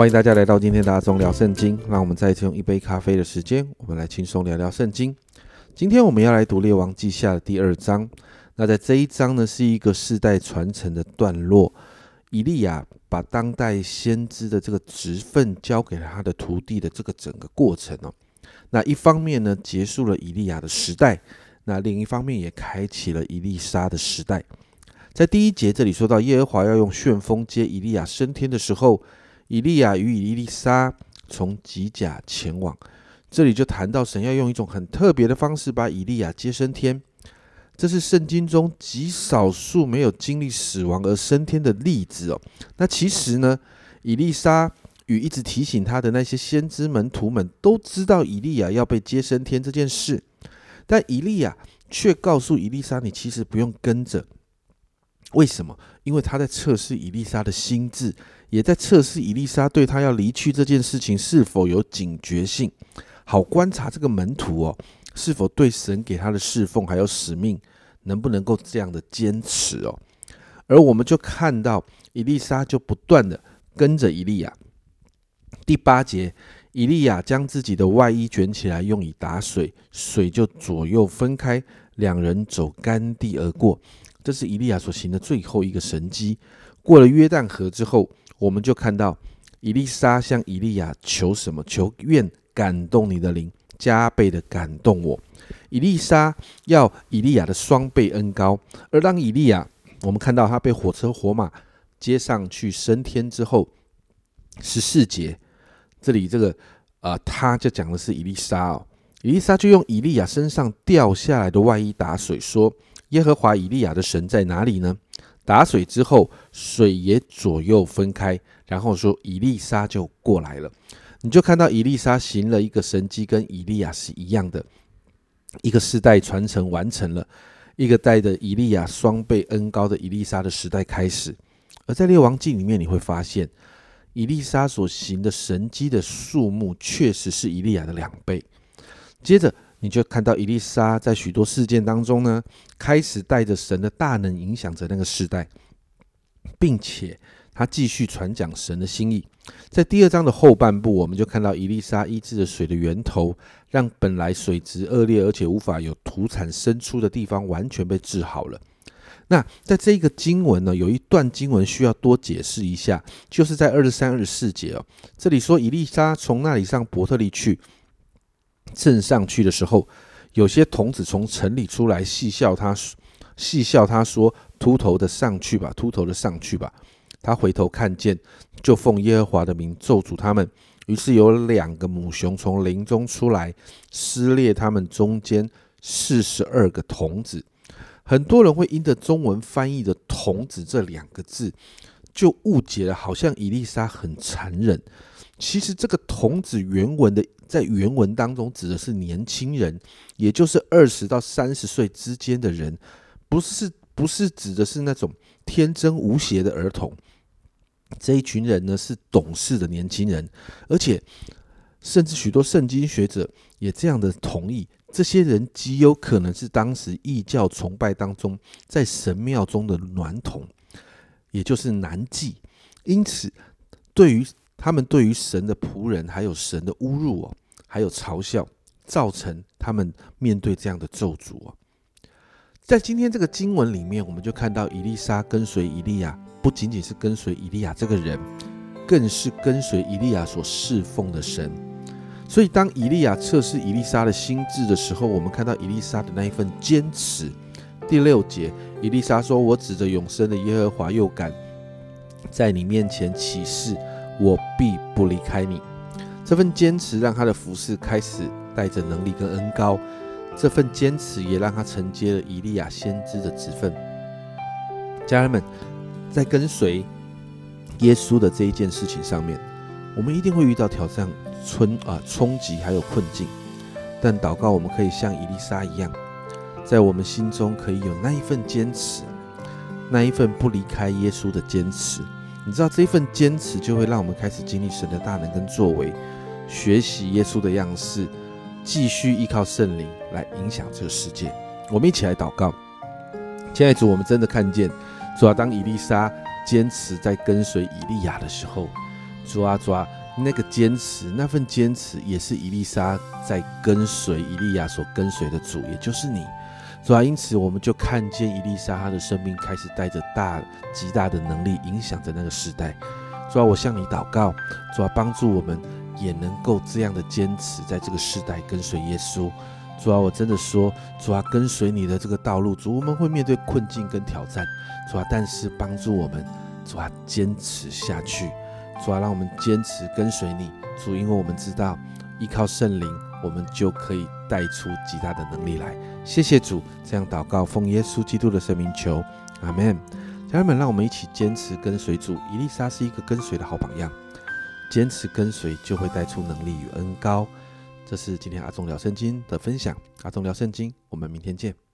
欢迎大家来到今天的阿忠聊圣经。让我们再次用一杯咖啡的时间，我们来轻松聊聊圣经。今天我们要来读《列王记下》的第二章。那在这一章呢，是一个世代传承的段落。以利亚把当代先知的这个职分交给了他的徒弟的这个整个过程哦。那一方面呢，结束了以利亚的时代；那另一方面也开启了以利沙的时代。在第一节这里说到，耶和华要用旋风接以利亚升天的时候。以利亚与以利沙从吉甲前往，这里就谈到神要用一种很特别的方式把以利亚接升天。这是圣经中极少数没有经历死亡而升天的例子哦。那其实呢，以利沙与一直提醒他的那些先知门徒们都知道以利亚要被接升天这件事，但以利亚却告诉以利沙：“你其实不用跟着。”为什么？因为他在测试伊丽莎的心智，也在测试伊丽莎对他要离去这件事情是否有警觉性，好观察这个门徒哦，是否对神给他的侍奉还有使命，能不能够这样的坚持哦。而我们就看到伊丽莎就不断的跟着伊利亚。第八节，伊利亚将自己的外衣卷起来，用以打水，水就左右分开，两人走干地而过。这是以利亚所行的最后一个神迹。过了约旦河之后，我们就看到以利沙向以利亚求什么？求愿感动你的灵，加倍的感动我。以利沙要以利亚的双倍恩高。而当以利亚，我们看到他被火车火马接上去升天之后，十四节这里这个啊，他就讲的是以利沙哦。以利沙就用以利亚身上掉下来的外衣打水，说。耶和华以利亚的神在哪里呢？打水之后，水也左右分开，然后说以利沙就过来了。你就看到以利沙行了一个神迹，跟以利亚是一样的，一个世代传承完成了，一个带着以利亚双倍恩高的以利沙的时代开始。而在列王记里面，你会发现以利沙所行的神迹的数目，确实是以利亚的两倍。接着。你就看到伊丽莎在许多事件当中呢，开始带着神的大能影响着那个时代，并且他继续传讲神的心意。在第二章的后半部，我们就看到伊丽莎医治的水的源头，让本来水质恶劣而且无法有土产生出的地方完全被治好了。那在这个经文呢，有一段经文需要多解释一下，就是在二十三、二十四节哦，这里说伊丽莎从那里上伯特利去。正上去的时候，有些童子从城里出来，戏笑他，戏笑他说：“秃头的上去吧，秃头的上去吧。”他回头看见，就奉耶和华的名咒诅他们。于是有两个母熊从林中出来，撕裂他们中间四十二个童子。很多人会因着中文翻译的“童子”这两个字，就误解了，好像伊丽莎很残忍。其实这个“童子”原文的。在原文当中指的是年轻人，也就是二十到三十岁之间的人，不是不是指的是那种天真无邪的儿童。这一群人呢是懂事的年轻人，而且甚至许多圣经学者也这样的同意，这些人极有可能是当时异教崇拜当中在神庙中的娈童，也就是难记。因此，对于他们对于神的仆人还有神的侮辱哦。还有嘲笑，造成他们面对这样的咒诅哦。在今天这个经文里面，我们就看到伊丽莎跟随以利亚，不仅仅是跟随以利亚这个人，更是跟随以利亚所侍奉的神。所以，当以利亚测试伊丽莎的心智的时候，我们看到伊丽莎的那一份坚持。第六节，以丽莎说：“我指着永生的耶和华，又敢在你面前起誓，我必不离开你。”这份坚持让他的服饰开始带着能力跟恩高，这份坚持也让他承接了以利亚先知的职分。家人们，在跟随耶稣的这一件事情上面，我们一定会遇到挑战、冲啊冲击还有困境。但祷告，我们可以像伊丽莎一样，在我们心中可以有那一份坚持，那一份不离开耶稣的坚持。你知道这一份坚持，就会让我们开始经历神的大能跟作为。学习耶稣的样式，继续依靠圣灵来影响这个世界。我们一起来祷告。亲爱的主，我们真的看见，主要当伊丽莎坚持在跟随以利亚的时候，主啊主啊，那个坚持，那份坚持，也是伊丽莎在跟随以利亚所跟随的主，也就是你。主啊，因此我们就看见伊丽莎她的生命开始带着大极大的能力，影响着那个时代。主啊，我向你祷告，主啊，帮助我们也能够这样的坚持在这个时代跟随耶稣。主啊，我真的说，主啊，跟随你的这个道路，主我们会面对困境跟挑战，主啊，但是帮助我们，主啊，坚持下去，主啊，让我们坚持跟随你，主，因为我们知道依靠圣灵，我们就可以带出极大的能力来。谢谢主，这样祷告，奉耶稣基督的圣名求，阿门。家人们，让我们一起坚持跟随主。伊丽莎是一个跟随的好榜样，坚持跟随就会带出能力与恩高。这是今天阿忠聊圣经的分享，阿忠聊圣经，我们明天见。